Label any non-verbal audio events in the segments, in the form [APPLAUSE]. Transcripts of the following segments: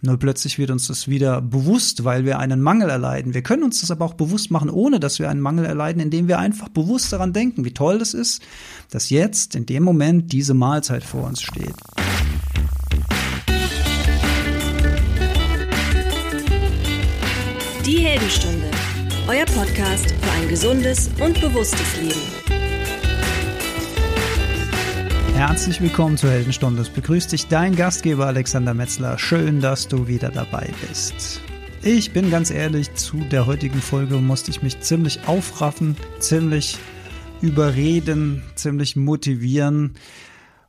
Nur plötzlich wird uns das wieder bewusst, weil wir einen Mangel erleiden. Wir können uns das aber auch bewusst machen, ohne dass wir einen Mangel erleiden, indem wir einfach bewusst daran denken, wie toll das ist, dass jetzt in dem Moment diese Mahlzeit vor uns steht. Die Heldenstunde, euer Podcast für ein gesundes und bewusstes Leben. Herzlich willkommen zur Heldenstunde. Es begrüßt dich dein Gastgeber Alexander Metzler. Schön, dass du wieder dabei bist. Ich bin ganz ehrlich, zu der heutigen Folge musste ich mich ziemlich aufraffen, ziemlich überreden, ziemlich motivieren.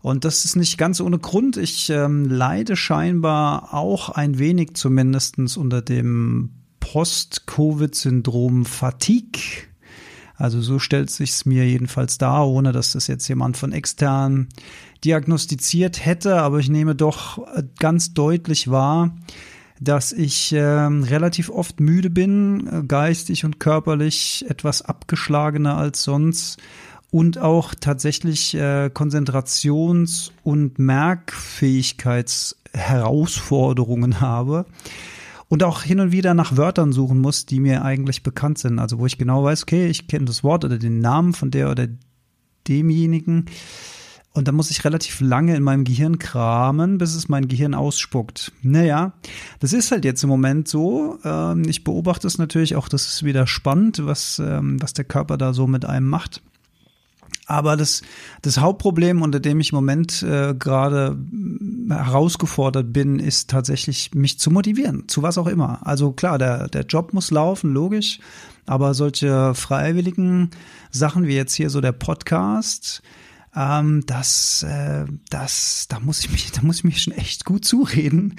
Und das ist nicht ganz ohne Grund. Ich ähm, leide scheinbar auch ein wenig zumindestens unter dem Post-Covid-Syndrom Fatigue. Also so stellt sich's mir jedenfalls dar, ohne dass das jetzt jemand von extern diagnostiziert hätte. Aber ich nehme doch äh, ganz deutlich wahr, dass ich äh, relativ oft müde bin, äh, geistig und körperlich etwas abgeschlagener als sonst und auch tatsächlich äh, Konzentrations- und Merkfähigkeitsherausforderungen habe und auch hin und wieder nach Wörtern suchen muss, die mir eigentlich bekannt sind. Also wo ich genau weiß, okay, ich kenne das Wort oder den Namen von der oder demjenigen. Und da muss ich relativ lange in meinem Gehirn kramen, bis es mein Gehirn ausspuckt. Naja, das ist halt jetzt im Moment so. Ähm, ich beobachte es natürlich auch, das ist wieder spannend, was, ähm, was der Körper da so mit einem macht. Aber das, das Hauptproblem, unter dem ich im Moment äh, gerade herausgefordert bin, ist tatsächlich, mich zu motivieren, zu was auch immer. Also klar, der, der Job muss laufen, logisch, aber solche freiwilligen Sachen wie jetzt hier so der Podcast, ähm, das, äh, das, da muss ich mich, da muss ich mich schon echt gut zureden,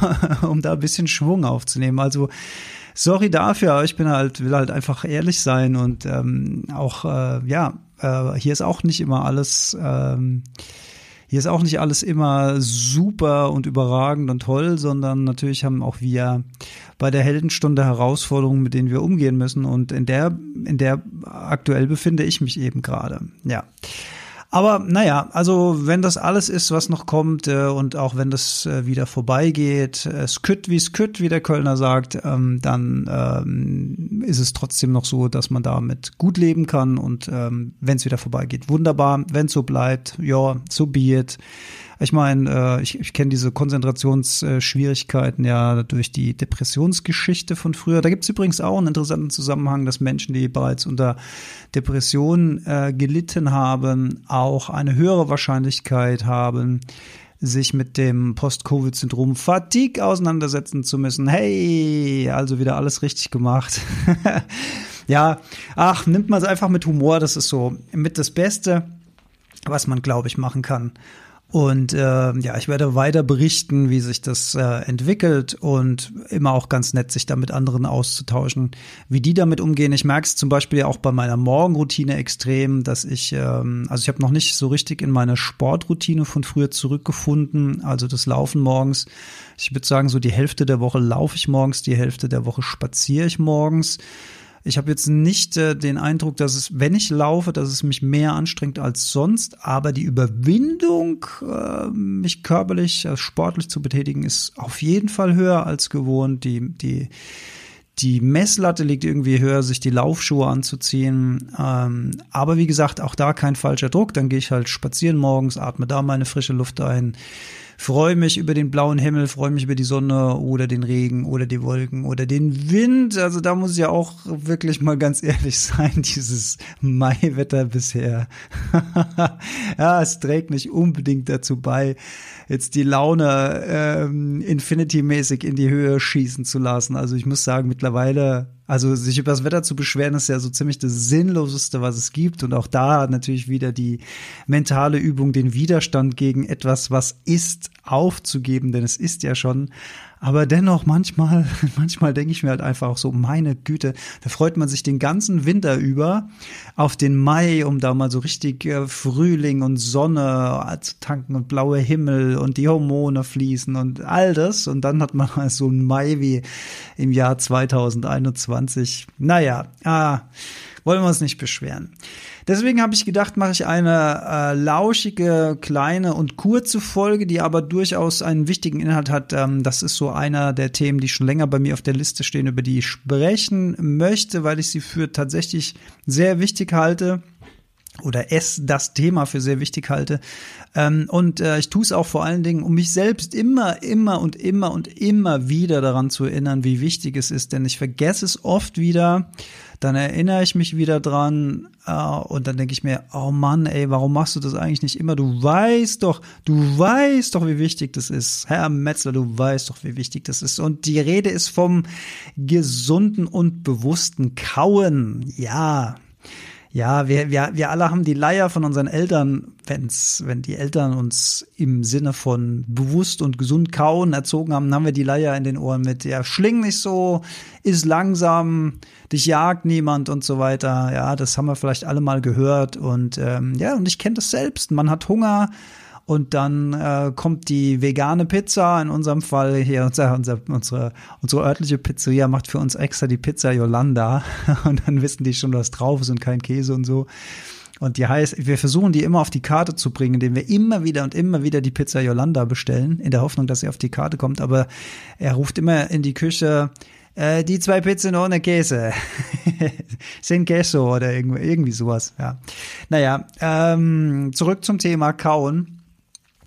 [LAUGHS] um da ein bisschen Schwung aufzunehmen. Also sorry dafür, aber ich bin halt, will halt einfach ehrlich sein und ähm, auch, äh, ja, äh, hier ist auch nicht immer alles, ähm, hier ist auch nicht alles immer super und überragend und toll, sondern natürlich haben auch wir bei der Heldenstunde Herausforderungen, mit denen wir umgehen müssen. Und in der, in der aktuell befinde ich mich eben gerade. Ja. Aber naja, also wenn das alles ist, was noch kommt äh, und auch wenn das äh, wieder vorbeigeht, es kütt wie es kütt, wie der Kölner sagt, ähm, dann ähm, ist es trotzdem noch so, dass man damit gut leben kann und ähm, wenn es wieder vorbeigeht, wunderbar. Wenn so bleibt, ja, so be it. Ich meine, äh, ich, ich kenne diese Konzentrationsschwierigkeiten ja durch die Depressionsgeschichte von früher. Da gibt es übrigens auch einen interessanten Zusammenhang, dass Menschen, die bereits unter Depression äh, gelitten haben, eine höhere Wahrscheinlichkeit haben, sich mit dem Post-Covid-Syndrom Fatigue auseinandersetzen zu müssen. Hey, also wieder alles richtig gemacht. [LAUGHS] ja, ach, nimmt man es einfach mit Humor, das ist so mit das Beste, was man, glaube ich, machen kann. Und äh, ja, ich werde weiter berichten, wie sich das äh, entwickelt und immer auch ganz nett, sich da mit anderen auszutauschen, wie die damit umgehen. Ich merke es zum Beispiel auch bei meiner Morgenroutine extrem, dass ich, ähm, also ich habe noch nicht so richtig in meine Sportroutine von früher zurückgefunden, also das Laufen morgens. Ich würde sagen, so die Hälfte der Woche laufe ich morgens, die Hälfte der Woche spaziere ich morgens. Ich habe jetzt nicht äh, den Eindruck, dass es, wenn ich laufe, dass es mich mehr anstrengt als sonst, aber die Überwindung, äh, mich körperlich, äh, sportlich zu betätigen, ist auf jeden Fall höher als gewohnt. Die, die, die Messlatte liegt irgendwie höher, sich die Laufschuhe anzuziehen. Ähm, aber wie gesagt, auch da kein falscher Druck. Dann gehe ich halt spazieren morgens, atme da meine frische Luft ein freue mich über den blauen Himmel, freue mich über die Sonne oder den Regen oder die Wolken oder den Wind. Also da muss ich ja auch wirklich mal ganz ehrlich [LAUGHS] sein, dieses Maiwetter bisher. [LAUGHS] ja, es trägt nicht unbedingt dazu bei, jetzt die Laune ähm, Infinity-mäßig in die Höhe schießen zu lassen. Also ich muss sagen, mittlerweile also sich über das Wetter zu beschweren, ist ja so ziemlich das Sinnloseste, was es gibt. Und auch da natürlich wieder die mentale Übung, den Widerstand gegen etwas, was ist, aufzugeben, denn es ist ja schon. Aber dennoch, manchmal, [LAUGHS] manchmal denke ich mir halt einfach auch so, meine Güte, da freut man sich den ganzen Winter über auf den Mai, um da mal so richtig äh, Frühling und Sonne zu tanken und blaue Himmel und die Hormone fließen und all das. Und dann hat man mal so einen Mai wie im Jahr 2021. Naja, ah, wollen wir uns nicht beschweren. Deswegen habe ich gedacht, mache ich eine äh, lauschige, kleine und kurze Folge, die aber durchaus einen wichtigen Inhalt hat. Ähm, das ist so einer der Themen, die schon länger bei mir auf der Liste stehen, über die ich sprechen möchte, weil ich sie für tatsächlich sehr wichtig halte oder es das Thema für sehr wichtig halte. Ähm, und äh, ich tue es auch vor allen Dingen, um mich selbst immer, immer und immer und immer wieder daran zu erinnern, wie wichtig es ist. Denn ich vergesse es oft wieder, dann erinnere ich mich wieder dran äh, und dann denke ich mir, oh Mann, ey, warum machst du das eigentlich nicht immer? Du weißt doch, du weißt doch, wie wichtig das ist. Herr Metzler, du weißt doch, wie wichtig das ist. Und die Rede ist vom gesunden und bewussten Kauen. Ja, ja, wir, wir, wir alle haben die Leier von unseren Eltern, wenn's, wenn die Eltern uns im Sinne von bewusst und gesund kauen erzogen haben, haben wir die Leier in den Ohren mit, ja, schling nicht so, ist langsam, dich jagt niemand und so weiter. Ja, das haben wir vielleicht alle mal gehört und ähm, ja, und ich kenne das selbst. Man hat Hunger, und dann äh, kommt die vegane Pizza, in unserem Fall hier unser, unser, unsere, unsere örtliche Pizzeria macht für uns extra die Pizza Yolanda [LAUGHS] und dann wissen die schon, was drauf ist und kein Käse und so. Und die heißt, wir versuchen die immer auf die Karte zu bringen, indem wir immer wieder und immer wieder die Pizza Yolanda bestellen, in der Hoffnung, dass sie auf die Karte kommt. Aber er ruft immer in die Küche, äh, die zwei Pizzen ohne Käse. [LAUGHS] Sin Queso oder irgendwie, irgendwie sowas, ja. Naja, ähm, zurück zum Thema Kauen.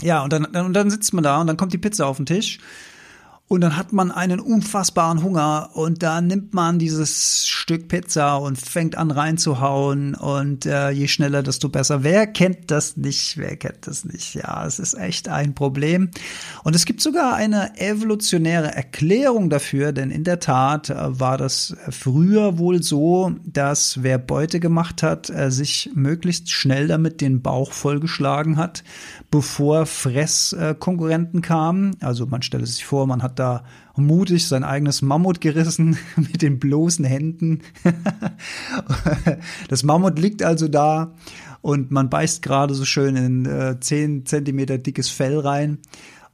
Ja, und dann, und dann sitzt man da und dann kommt die Pizza auf den Tisch und dann hat man einen unfassbaren Hunger und da nimmt man dieses Stück Pizza und fängt an reinzuhauen und äh, je schneller, desto besser. Wer kennt das nicht? Wer kennt das nicht? Ja, es ist echt ein Problem. Und es gibt sogar eine evolutionäre Erklärung dafür, denn in der Tat äh, war das früher wohl so, dass wer Beute gemacht hat, äh, sich möglichst schnell damit den Bauch vollgeschlagen hat, bevor Fresskonkurrenten kamen. Also man stelle sich vor, man hat da mutig sein eigenes Mammut gerissen [LAUGHS] mit den bloßen Händen. [LAUGHS] das Mammut liegt also da und man beißt gerade so schön in äh, 10 Zentimeter dickes Fell rein.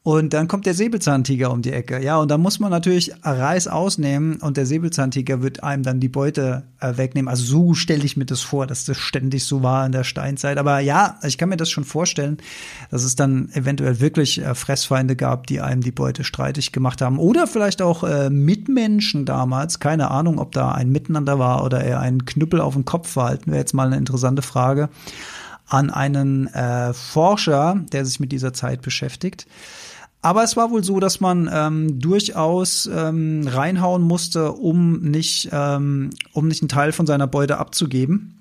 Und dann kommt der Säbelzahntiger um die Ecke. Ja, und da muss man natürlich Reis ausnehmen und der Säbelzahntiger wird einem dann die Beute äh, wegnehmen. Also so stelle ich mir das vor, dass das ständig so war in der Steinzeit. Aber ja, ich kann mir das schon vorstellen, dass es dann eventuell wirklich äh, Fressfeinde gab, die einem die Beute streitig gemacht haben. Oder vielleicht auch äh, Mitmenschen damals. Keine Ahnung, ob da ein Miteinander war oder eher ein Knüppel auf den Kopf verhalten. Wäre jetzt mal eine interessante Frage an einen äh, Forscher, der sich mit dieser Zeit beschäftigt. Aber es war wohl so, dass man ähm, durchaus ähm, reinhauen musste, um nicht, ähm, um nicht einen Teil von seiner Beute abzugeben.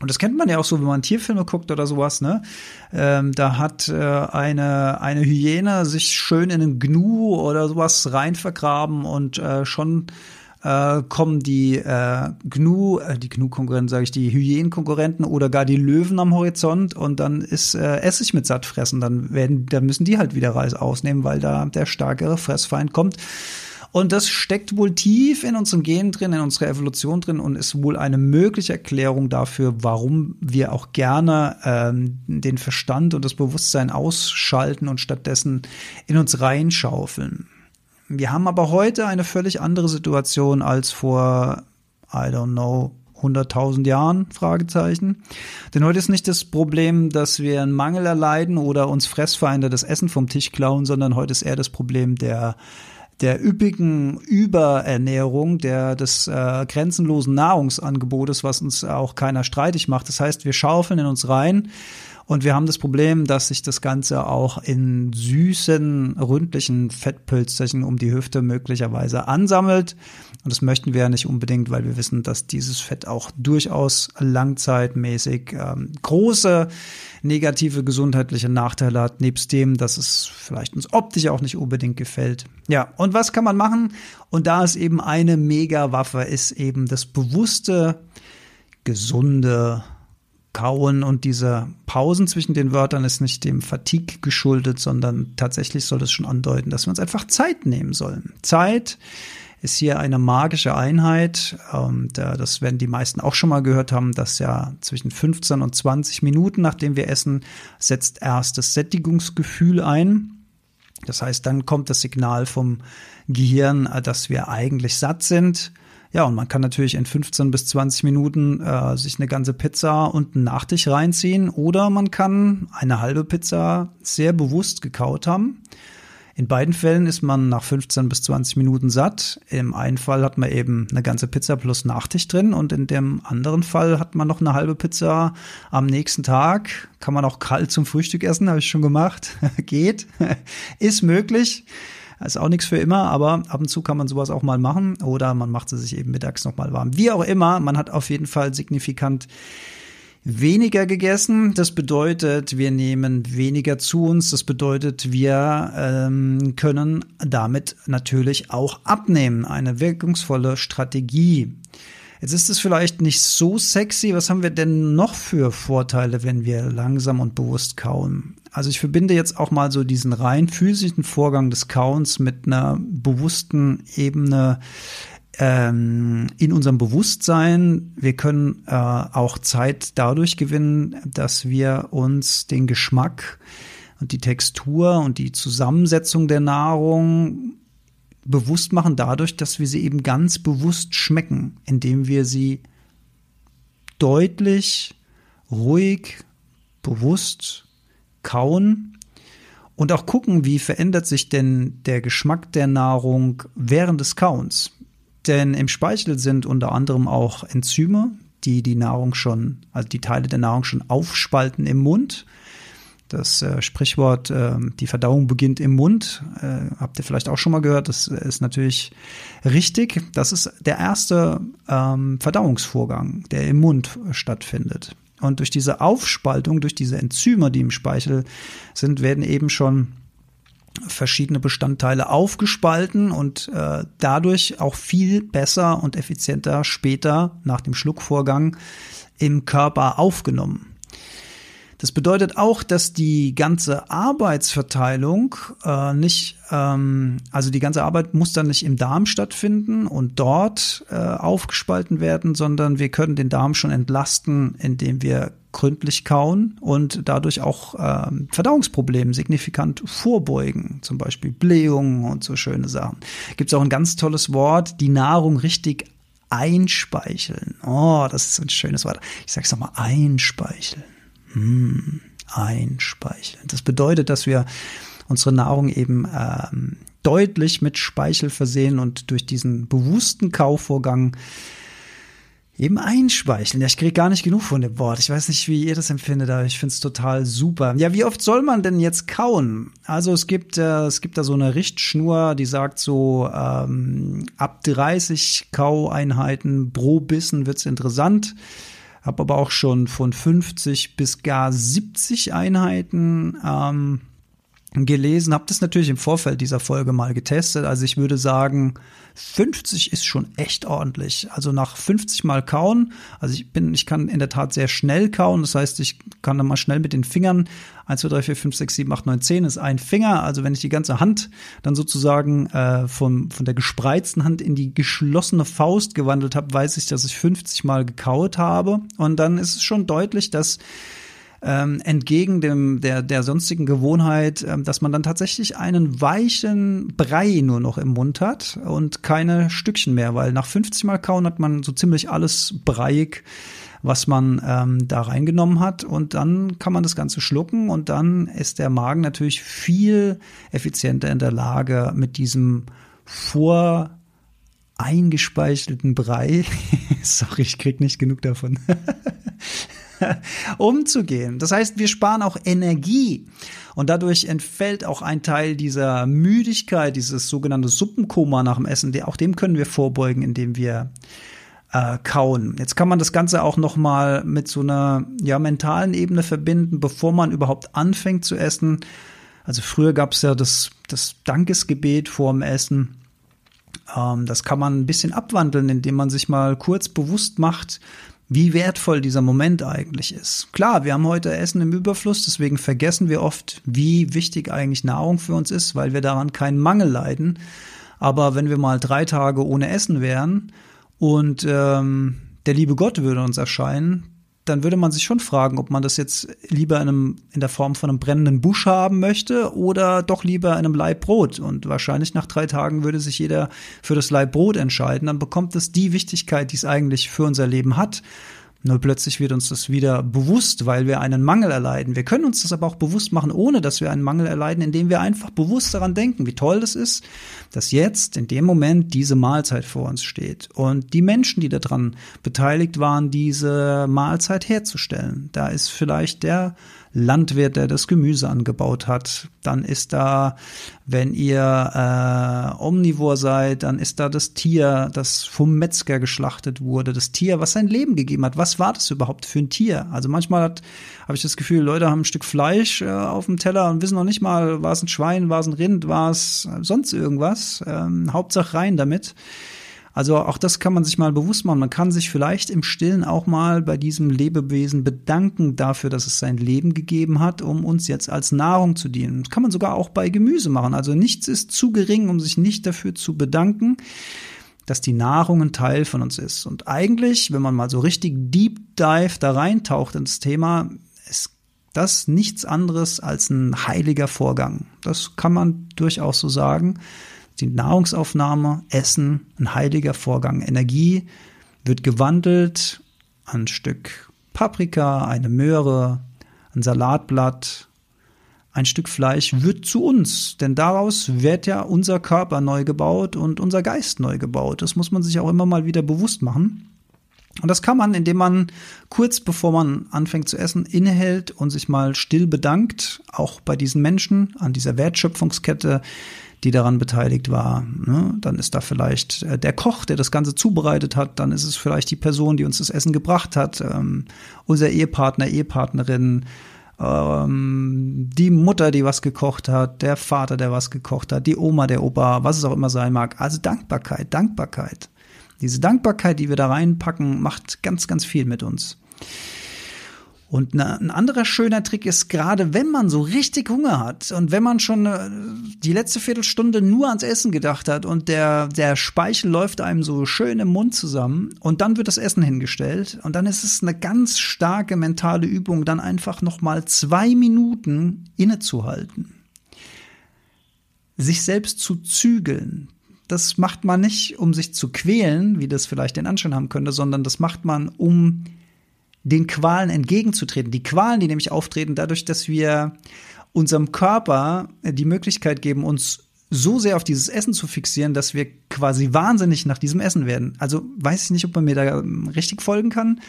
Und das kennt man ja auch so, wenn man Tierfilme guckt oder sowas, ne? Ähm, da hat äh, eine, eine Hyäne sich schön in einen Gnu oder sowas rein vergraben und äh, schon äh, kommen die äh, Gnu, äh, die Gnu-Konkurrenten, sage ich, die Hyänen-Konkurrenten oder gar die Löwen am Horizont und dann ist äh, Essig mit satt fressen. Dann werden, dann müssen die halt wieder Reis ausnehmen, weil da der stärkere Fressfeind kommt. Und das steckt wohl tief in unseren Genen drin, in unserer Evolution drin und ist wohl eine mögliche Erklärung dafür, warum wir auch gerne ähm, den Verstand und das Bewusstsein ausschalten und stattdessen in uns reinschaufeln. Wir haben aber heute eine völlig andere Situation als vor, I don't know, 100.000 Jahren? Fragezeichen. Denn heute ist nicht das Problem, dass wir einen Mangel erleiden oder uns Fressfeinde das Essen vom Tisch klauen, sondern heute ist eher das Problem der der üppigen Überernährung, der des äh, grenzenlosen Nahrungsangebotes, was uns auch keiner streitig macht. Das heißt, wir schaufeln in uns rein und wir haben das Problem, dass sich das Ganze auch in süßen, ründlichen Fettpölsterchen um die Hüfte möglicherweise ansammelt. Und das möchten wir ja nicht unbedingt, weil wir wissen, dass dieses Fett auch durchaus langzeitmäßig ähm, große negative gesundheitliche Nachteile hat, nebst dem, dass es vielleicht uns optisch auch nicht unbedingt gefällt. Ja, und was kann man machen? Und da ist eben eine Mega-Waffe, ist eben das bewusste, gesunde Kauen und diese Pausen zwischen den Wörtern ist nicht dem Fatigue geschuldet, sondern tatsächlich soll es schon andeuten, dass wir uns einfach Zeit nehmen sollen. Zeit ist hier eine magische Einheit. Und äh, das werden die meisten auch schon mal gehört haben, dass ja zwischen 15 und 20 Minuten, nachdem wir essen, setzt erst das Sättigungsgefühl ein. Das heißt, dann kommt das Signal vom Gehirn, äh, dass wir eigentlich satt sind Ja, und man kann natürlich in 15 bis 20 Minuten äh, sich eine ganze Pizza und einen Nachtisch reinziehen oder man kann eine halbe Pizza sehr bewusst gekaut haben. In beiden Fällen ist man nach 15 bis 20 Minuten satt. Im einen Fall hat man eben eine ganze Pizza plus Nachtisch drin und in dem anderen Fall hat man noch eine halbe Pizza am nächsten Tag. Kann man auch kalt zum Frühstück essen, habe ich schon gemacht. [LAUGHS] Geht, [LAUGHS] ist möglich. Ist auch nichts für immer, aber ab und zu kann man sowas auch mal machen oder man macht sie sich eben mittags nochmal warm. Wie auch immer, man hat auf jeden Fall signifikant weniger gegessen. Das bedeutet, wir nehmen weniger zu uns. Das bedeutet, wir ähm, können damit natürlich auch abnehmen. Eine wirkungsvolle Strategie. Jetzt ist es vielleicht nicht so sexy. Was haben wir denn noch für Vorteile, wenn wir langsam und bewusst kauen? Also ich verbinde jetzt auch mal so diesen rein physischen Vorgang des Kauens mit einer bewussten Ebene ähm, in unserem Bewusstsein. Wir können äh, auch Zeit dadurch gewinnen, dass wir uns den Geschmack und die Textur und die Zusammensetzung der Nahrung bewusst machen, dadurch, dass wir sie eben ganz bewusst schmecken, indem wir sie deutlich, ruhig, bewusst kauen und auch gucken, wie verändert sich denn der Geschmack der Nahrung während des Kauens. Denn im Speichel sind unter anderem auch Enzyme, die die Nahrung schon, also die Teile der Nahrung schon aufspalten im Mund. Das äh, Sprichwort, äh, die Verdauung beginnt im Mund, äh, habt ihr vielleicht auch schon mal gehört. Das ist natürlich richtig. Das ist der erste ähm, Verdauungsvorgang, der im Mund stattfindet. Und durch diese Aufspaltung, durch diese Enzyme, die im Speichel sind, werden eben schon verschiedene Bestandteile aufgespalten und äh, dadurch auch viel besser und effizienter später nach dem Schluckvorgang im Körper aufgenommen. Das bedeutet auch, dass die ganze Arbeitsverteilung äh, nicht, ähm, also die ganze Arbeit muss dann nicht im Darm stattfinden und dort äh, aufgespalten werden, sondern wir können den Darm schon entlasten, indem wir gründlich kauen und dadurch auch äh, Verdauungsproblemen signifikant vorbeugen, zum Beispiel Blähungen und so schöne Sachen. Gibt es auch ein ganz tolles Wort, die Nahrung richtig einspeicheln. Oh, das ist ein schönes Wort. Ich sag's nochmal, einspeicheln. Hm, einspeicheln. Das bedeutet, dass wir unsere Nahrung eben ähm, deutlich mit Speichel versehen und durch diesen bewussten Kaufvorgang eben einspeicheln. Ja, ich kriege gar nicht genug von dem Wort. Ich weiß nicht, wie ihr das empfindet, aber ich finde es total super. Ja, wie oft soll man denn jetzt kauen? Also es gibt, äh, es gibt da so eine Richtschnur, die sagt so, ähm, ab 30 Kaueinheiten pro Bissen wird's interessant habe aber auch schon von 50 bis gar 70 Einheiten ähm, gelesen, habe das natürlich im Vorfeld dieser Folge mal getestet. Also ich würde sagen, 50 ist schon echt ordentlich. Also nach 50 Mal kauen, also ich bin, ich kann in der Tat sehr schnell kauen. Das heißt, ich kann dann mal schnell mit den Fingern 1, 2, 3, 4, 5, 6, 7, 8, 9, 10 ist ein Finger. Also wenn ich die ganze Hand dann sozusagen äh, von, von der gespreizten Hand in die geschlossene Faust gewandelt habe, weiß ich, dass ich 50 Mal gekaut habe. Und dann ist es schon deutlich, dass ähm, entgegen dem, der, der sonstigen Gewohnheit, ähm, dass man dann tatsächlich einen weichen Brei nur noch im Mund hat und keine Stückchen mehr, weil nach 50 Mal kauen hat man so ziemlich alles breiig was man ähm, da reingenommen hat. Und dann kann man das Ganze schlucken und dann ist der Magen natürlich viel effizienter in der Lage, mit diesem vor eingespeichelten Brei, [LAUGHS] sorry, ich krieg nicht genug davon, [LAUGHS] [LAUGHS] umzugehen. Das heißt, wir sparen auch Energie und dadurch entfällt auch ein Teil dieser Müdigkeit, dieses sogenannte Suppenkoma nach dem Essen. Auch dem können wir vorbeugen, indem wir äh, kauen. Jetzt kann man das Ganze auch noch mal mit so einer ja mentalen Ebene verbinden, bevor man überhaupt anfängt zu essen. Also früher gab es ja das, das Dankesgebet vorm Essen. Ähm, das kann man ein bisschen abwandeln, indem man sich mal kurz bewusst macht, wie wertvoll dieser Moment eigentlich ist. Klar, wir haben heute Essen im Überfluss, deswegen vergessen wir oft, wie wichtig eigentlich Nahrung für uns ist, weil wir daran keinen Mangel leiden. Aber wenn wir mal drei Tage ohne Essen wären und ähm, der liebe Gott würde uns erscheinen, dann würde man sich schon fragen, ob man das jetzt lieber in, einem, in der Form von einem brennenden Busch haben möchte oder doch lieber in einem Laib Brot. Und wahrscheinlich nach drei Tagen würde sich jeder für das Laib Brot entscheiden. Dann bekommt es die Wichtigkeit, die es eigentlich für unser Leben hat. Nur plötzlich wird uns das wieder bewusst, weil wir einen Mangel erleiden. Wir können uns das aber auch bewusst machen, ohne dass wir einen Mangel erleiden, indem wir einfach bewusst daran denken, wie toll das ist, dass jetzt in dem Moment diese Mahlzeit vor uns steht und die Menschen, die daran beteiligt waren, diese Mahlzeit herzustellen. Da ist vielleicht der Landwirt, der das Gemüse angebaut hat. Dann ist da, wenn ihr äh, Omnivor seid, dann ist da das Tier, das vom Metzger geschlachtet wurde, das Tier, was sein Leben gegeben hat. Was war das überhaupt für ein Tier? Also manchmal habe ich das Gefühl, Leute haben ein Stück Fleisch äh, auf dem Teller und wissen noch nicht mal, war es ein Schwein, war es ein Rind, war es sonst irgendwas. Ähm, Hauptsache rein damit. Also auch das kann man sich mal bewusst machen. Man kann sich vielleicht im Stillen auch mal bei diesem Lebewesen bedanken dafür, dass es sein Leben gegeben hat, um uns jetzt als Nahrung zu dienen. Das kann man sogar auch bei Gemüse machen. Also nichts ist zu gering, um sich nicht dafür zu bedanken, dass die Nahrung ein Teil von uns ist. Und eigentlich, wenn man mal so richtig Deep Dive da reintaucht ins Thema, ist das nichts anderes als ein heiliger Vorgang. Das kann man durchaus so sagen die Nahrungsaufnahme, Essen, ein heiliger Vorgang. Energie wird gewandelt, ein Stück Paprika, eine Möhre, ein Salatblatt, ein Stück Fleisch wird zu uns, denn daraus wird ja unser Körper neu gebaut und unser Geist neu gebaut. Das muss man sich auch immer mal wieder bewusst machen. Und das kann man, indem man kurz bevor man anfängt zu essen, innehält und sich mal still bedankt, auch bei diesen Menschen an dieser Wertschöpfungskette, die daran beteiligt war. Ne? Dann ist da vielleicht äh, der Koch, der das Ganze zubereitet hat. Dann ist es vielleicht die Person, die uns das Essen gebracht hat. Ähm, unser Ehepartner, Ehepartnerin. Ähm, die Mutter, die was gekocht hat. Der Vater, der was gekocht hat. Die Oma, der Opa, was es auch immer sein mag. Also Dankbarkeit, Dankbarkeit. Diese Dankbarkeit, die wir da reinpacken, macht ganz, ganz viel mit uns. Und ein anderer schöner Trick ist, gerade wenn man so richtig Hunger hat und wenn man schon äh, die letzte Viertelstunde nur ans Essen gedacht hat und der, der Speichel läuft einem so schön im Mund zusammen und dann wird das Essen hingestellt und dann ist es eine ganz starke mentale Übung, dann einfach nochmal zwei Minuten innezuhalten. Sich selbst zu zügeln. Das macht man nicht, um sich zu quälen, wie das vielleicht den Anschein haben könnte, sondern das macht man, um den Qualen entgegenzutreten. Die Qualen, die nämlich auftreten, dadurch, dass wir unserem Körper die Möglichkeit geben, uns so sehr auf dieses Essen zu fixieren, dass wir quasi wahnsinnig nach diesem Essen werden. Also weiß ich nicht, ob man mir da richtig folgen kann.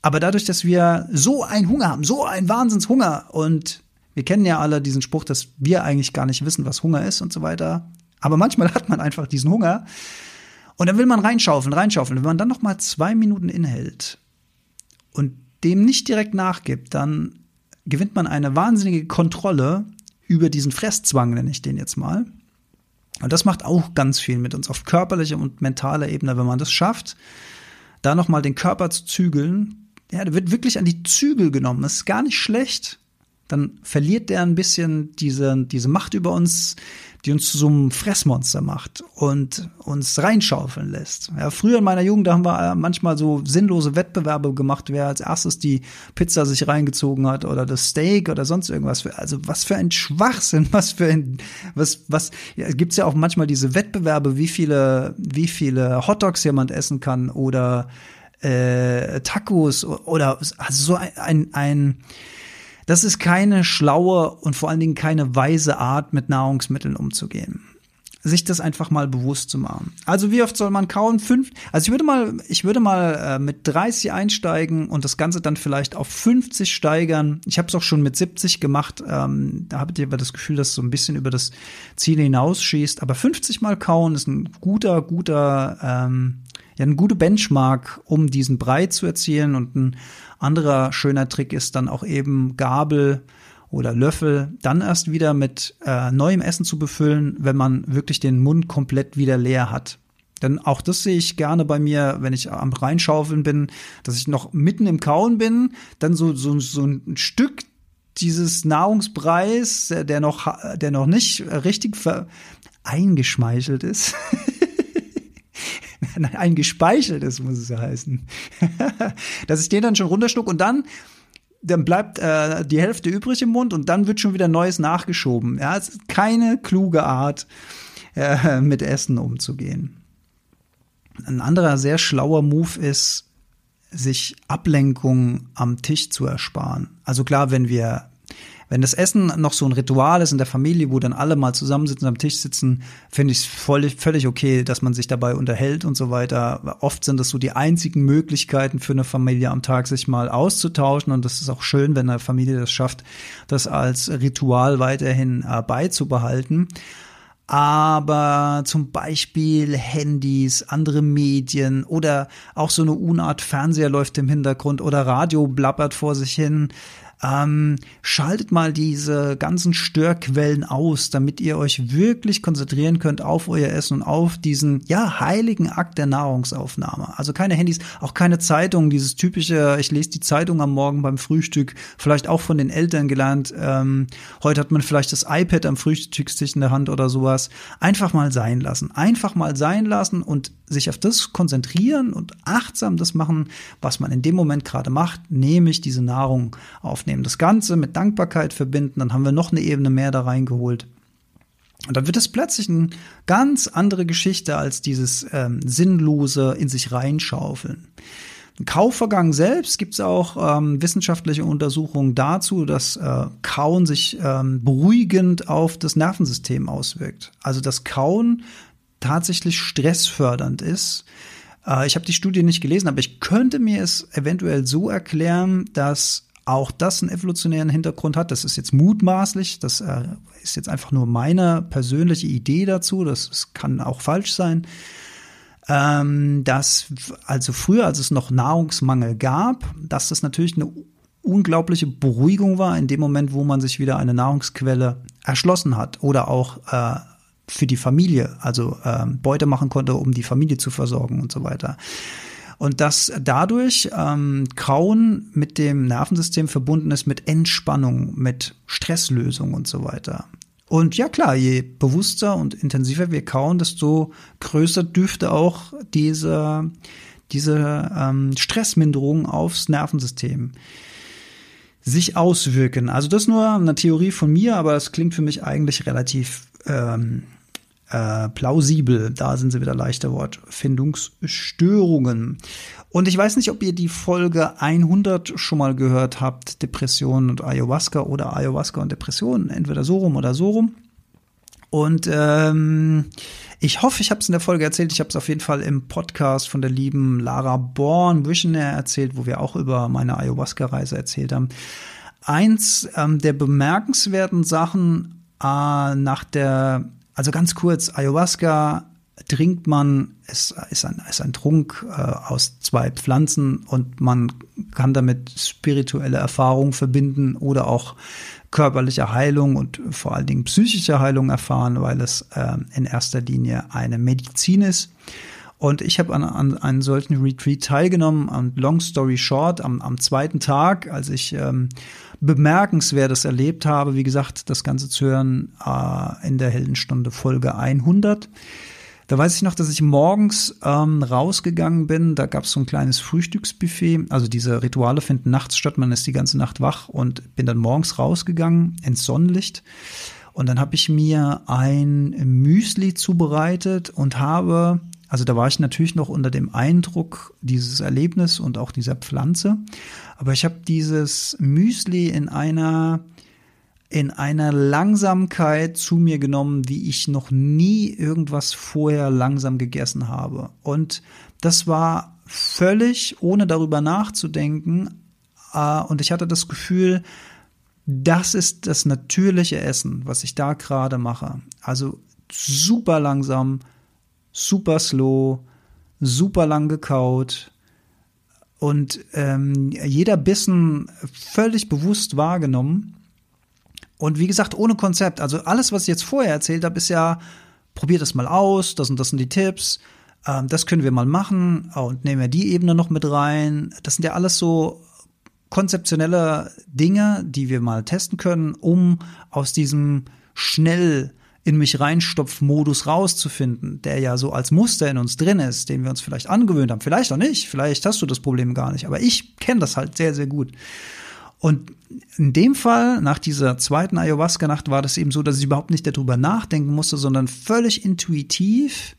Aber dadurch, dass wir so einen Hunger haben, so einen Wahnsinnshunger und wir kennen ja alle diesen Spruch, dass wir eigentlich gar nicht wissen, was Hunger ist und so weiter. Aber manchmal [LAUGHS] hat man einfach diesen Hunger und dann will man reinschaufeln, reinschaufeln. Wenn man dann noch mal zwei Minuten inhält und dem nicht direkt nachgibt, dann gewinnt man eine wahnsinnige Kontrolle über diesen Fresszwang, nenne ich den jetzt mal. Und das macht auch ganz viel mit uns auf körperlicher und mentaler Ebene, wenn man das schafft, da nochmal den Körper zu zügeln. Ja, der wird wirklich an die Zügel genommen. Das ist gar nicht schlecht. Dann verliert der ein bisschen diese, diese Macht über uns, die uns zu so einem Fressmonster macht und uns reinschaufeln lässt. Ja, früher in meiner Jugend, da haben wir äh, manchmal so sinnlose Wettbewerbe gemacht, wer als erstes die Pizza sich reingezogen hat oder das Steak oder sonst irgendwas. Also was für ein Schwachsinn, [LAUGHS] was für ein, was, was, ja, gibt's ja auch manchmal diese Wettbewerbe, wie viele, wie viele Hotdogs jemand essen kann oder äh, Tacos oder also so ein, ein, ein das ist keine schlaue und vor allen Dingen keine weise Art, mit Nahrungsmitteln umzugehen. Sich das einfach mal bewusst zu machen. Also wie oft soll man kauen? Fünf. Also ich würde mal, ich würde mal äh, mit 30 einsteigen und das Ganze dann vielleicht auf 50 steigern. Ich habe es auch schon mit 70 gemacht. Ähm, da habt ihr aber das Gefühl, dass so ein bisschen über das Ziel hinausschießt. Aber 50 mal kauen ist ein guter, guter, ähm, ja, ein guter Benchmark, um diesen Brei zu erzielen und ein anderer schöner Trick ist dann auch eben Gabel oder Löffel dann erst wieder mit äh, neuem Essen zu befüllen, wenn man wirklich den Mund komplett wieder leer hat. Denn auch das sehe ich gerne bei mir, wenn ich am Reinschaufeln bin, dass ich noch mitten im Kauen bin, dann so, so, so ein Stück dieses Nahrungspreis, der noch, der noch nicht richtig eingeschmeichelt ist, [LAUGHS] [LAUGHS] ein gespeicheltes muss es ja heißen, [LAUGHS] dass ich den dann schon runterschluck und dann dann bleibt äh, die Hälfte übrig im Mund und dann wird schon wieder Neues nachgeschoben. Ja, es ist keine kluge Art, äh, mit Essen umzugehen. Ein anderer sehr schlauer Move ist, sich Ablenkung am Tisch zu ersparen. Also klar, wenn wir wenn das Essen noch so ein Ritual ist in der Familie, wo dann alle mal zusammensitzen, am Tisch sitzen, finde ich es völlig, völlig okay, dass man sich dabei unterhält und so weiter. Oft sind das so die einzigen Möglichkeiten für eine Familie am Tag, sich mal auszutauschen. Und das ist auch schön, wenn eine Familie das schafft, das als Ritual weiterhin äh, beizubehalten aber zum Beispiel Handys, andere Medien oder auch so eine Unart Fernseher läuft im Hintergrund oder Radio blabbert vor sich hin. Ähm, schaltet mal diese ganzen Störquellen aus, damit ihr euch wirklich konzentrieren könnt auf euer Essen und auf diesen, ja, heiligen Akt der Nahrungsaufnahme. Also keine Handys, auch keine Zeitungen, dieses typische, ich lese die Zeitung am Morgen beim Frühstück, vielleicht auch von den Eltern gelernt. Ähm, heute hat man vielleicht das iPad am Frühstückstisch in der Hand oder sowas. Einfach mal sein lassen. Einfach mal sein lassen und sich auf das konzentrieren und achtsam das machen, was man in dem Moment gerade macht, nämlich diese Nahrung aufnehmen. Das Ganze mit Dankbarkeit verbinden, dann haben wir noch eine Ebene mehr da reingeholt. Und dann wird es plötzlich eine ganz andere Geschichte als dieses ähm, sinnlose in sich reinschaufeln. Im Kaufvergang selbst gibt es auch ähm, wissenschaftliche Untersuchungen dazu, dass äh, Kauen sich ähm, beruhigend auf das Nervensystem auswirkt. Also das Kauen tatsächlich stressfördernd ist. Äh, ich habe die Studie nicht gelesen, aber ich könnte mir es eventuell so erklären, dass auch das einen evolutionären Hintergrund hat. Das ist jetzt mutmaßlich, das äh, ist jetzt einfach nur meine persönliche Idee dazu, das, das kann auch falsch sein. Ähm, dass also früher, als es noch Nahrungsmangel gab, dass das natürlich eine unglaubliche Beruhigung war in dem Moment, wo man sich wieder eine Nahrungsquelle erschlossen hat oder auch äh, für die Familie, also ähm, Beute machen konnte, um die Familie zu versorgen und so weiter. Und dass dadurch ähm, Kauen mit dem Nervensystem verbunden ist mit Entspannung, mit Stresslösung und so weiter. Und ja klar, je bewusster und intensiver wir kauen, desto größer dürfte auch diese, diese ähm, Stressminderung aufs Nervensystem sich auswirken. Also das nur eine Theorie von mir, aber es klingt für mich eigentlich relativ ähm, äh, plausibel. Da sind sie wieder leichter Wortfindungsstörungen. Und ich weiß nicht, ob ihr die Folge 100 schon mal gehört habt, Depression und Ayahuasca oder Ayahuasca und Depression, entweder so rum oder so rum. Und ähm, ich hoffe, ich habe es in der Folge erzählt. Ich habe es auf jeden Fall im Podcast von der lieben Lara Born Visionaire erzählt, wo wir auch über meine Ayahuasca-Reise erzählt haben. Eins ähm, der bemerkenswerten Sachen äh, nach der also ganz kurz, Ayahuasca trinkt man, es ist ein, ist ein Trunk äh, aus zwei Pflanzen und man kann damit spirituelle Erfahrungen verbinden oder auch körperliche Heilung und vor allen Dingen psychische Heilung erfahren, weil es äh, in erster Linie eine Medizin ist. Und ich habe an, an einem solchen Retreat teilgenommen. Und long story short, am, am zweiten Tag, als ich ähm, Bemerkenswertes erlebt habe, wie gesagt, das Ganze zu hören äh, in der Heldenstunde Folge 100. Da weiß ich noch, dass ich morgens ähm, rausgegangen bin. Da gab es so ein kleines Frühstücksbuffet. Also diese Rituale finden nachts statt. Man ist die ganze Nacht wach und bin dann morgens rausgegangen ins Sonnenlicht. Und dann habe ich mir ein Müsli zubereitet und habe also da war ich natürlich noch unter dem Eindruck dieses Erlebnis und auch dieser Pflanze. Aber ich habe dieses Müsli in einer in einer Langsamkeit zu mir genommen, wie ich noch nie irgendwas vorher langsam gegessen habe. Und das war völlig ohne darüber nachzudenken. Äh, und ich hatte das Gefühl, das ist das natürliche Essen, was ich da gerade mache. Also super langsam, super slow, super lang gekaut und ähm, jeder Bissen völlig bewusst wahrgenommen. Und wie gesagt, ohne Konzept. Also alles, was ich jetzt vorher erzählt habe, ist ja, probiert das mal aus, das und das sind die Tipps, ähm, das können wir mal machen und nehmen wir die Ebene noch mit rein. Das sind ja alles so konzeptionelle Dinge, die wir mal testen können, um aus diesem schnell in mich reinstopf-Modus rauszufinden, der ja so als Muster in uns drin ist, den wir uns vielleicht angewöhnt haben. Vielleicht auch nicht, vielleicht hast du das Problem gar nicht, aber ich kenne das halt sehr, sehr gut. Und in dem Fall, nach dieser zweiten Ayahuasca-Nacht, war das eben so, dass ich überhaupt nicht darüber nachdenken musste, sondern völlig intuitiv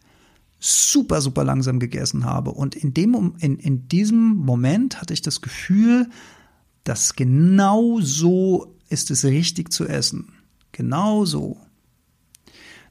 super, super langsam gegessen habe. Und in, dem, in, in diesem Moment hatte ich das Gefühl, dass genau so ist es richtig zu essen. Genau so.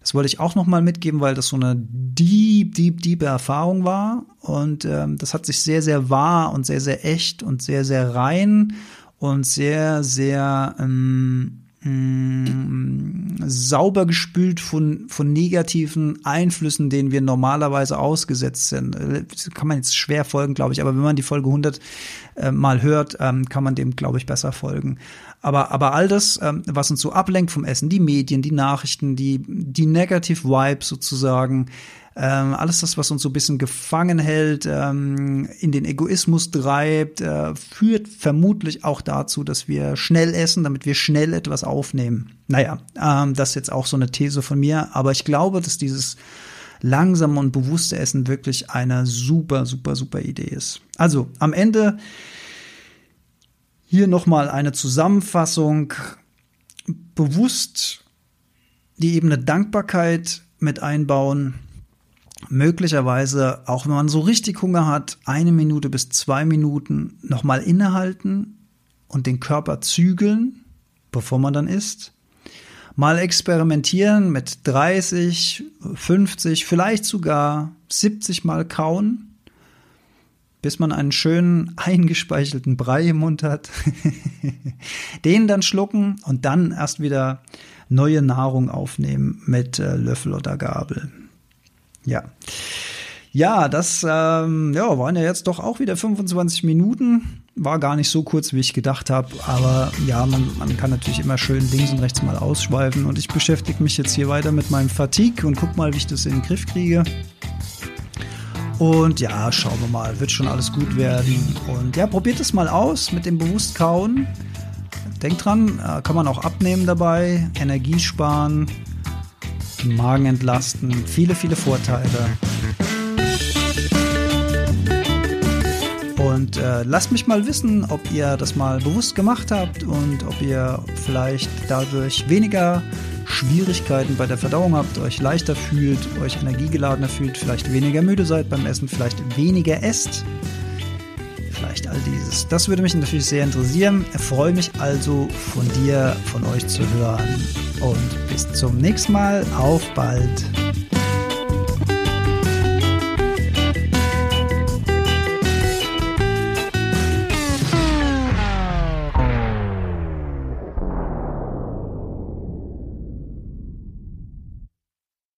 Das wollte ich auch noch mal mitgeben, weil das so eine deep, deep, deep Erfahrung war. Und ähm, das hat sich sehr, sehr wahr und sehr, sehr echt und sehr, sehr rein und sehr, sehr ähm, Mm, sauber gespült von, von negativen Einflüssen, denen wir normalerweise ausgesetzt sind. Das kann man jetzt schwer folgen, glaube ich, aber wenn man die Folge 100 äh, mal hört, ähm, kann man dem, glaube ich, besser folgen. Aber, aber all das, ähm, was uns so ablenkt vom Essen, die Medien, die Nachrichten, die, die Negative Vibes sozusagen, ähm, alles das, was uns so ein bisschen gefangen hält, ähm, in den Egoismus treibt, äh, führt vermutlich auch dazu, dass wir schnell essen, damit wir schnell etwas aufnehmen. Naja, ähm, das ist jetzt auch so eine These von mir, aber ich glaube, dass dieses langsame und bewusste Essen wirklich eine super, super, super Idee ist. Also am Ende hier nochmal eine Zusammenfassung. Bewusst die Ebene Dankbarkeit mit einbauen, möglicherweise, auch wenn man so richtig Hunger hat, eine Minute bis zwei Minuten nochmal innehalten und den Körper zügeln, bevor man dann isst. Mal experimentieren mit 30, 50, vielleicht sogar 70 Mal kauen, bis man einen schönen eingespeichelten Brei im Mund hat. [LAUGHS] Den dann schlucken und dann erst wieder neue Nahrung aufnehmen mit äh, Löffel oder Gabel. Ja. Ja, das ähm, ja, waren ja jetzt doch auch wieder 25 Minuten. War gar nicht so kurz, wie ich gedacht habe. Aber ja, man, man kann natürlich immer schön links und rechts mal ausschweifen. Und ich beschäftige mich jetzt hier weiter mit meinem Fatigue und guck mal, wie ich das in den Griff kriege. Und ja, schauen wir mal, wird schon alles gut werden. Und ja, probiert es mal aus mit dem Bewusstkauen. Denkt dran, äh, kann man auch abnehmen dabei, Energie sparen. Magen entlasten, viele, viele Vorteile. Und äh, lasst mich mal wissen, ob ihr das mal bewusst gemacht habt und ob ihr vielleicht dadurch weniger Schwierigkeiten bei der Verdauung habt, euch leichter fühlt, euch energiegeladener fühlt, vielleicht weniger müde seid beim Essen, vielleicht weniger esst vielleicht all dieses. Das würde mich natürlich sehr interessieren. Ich freue mich also von dir, von euch zu hören. Und bis zum nächsten Mal. Auf bald.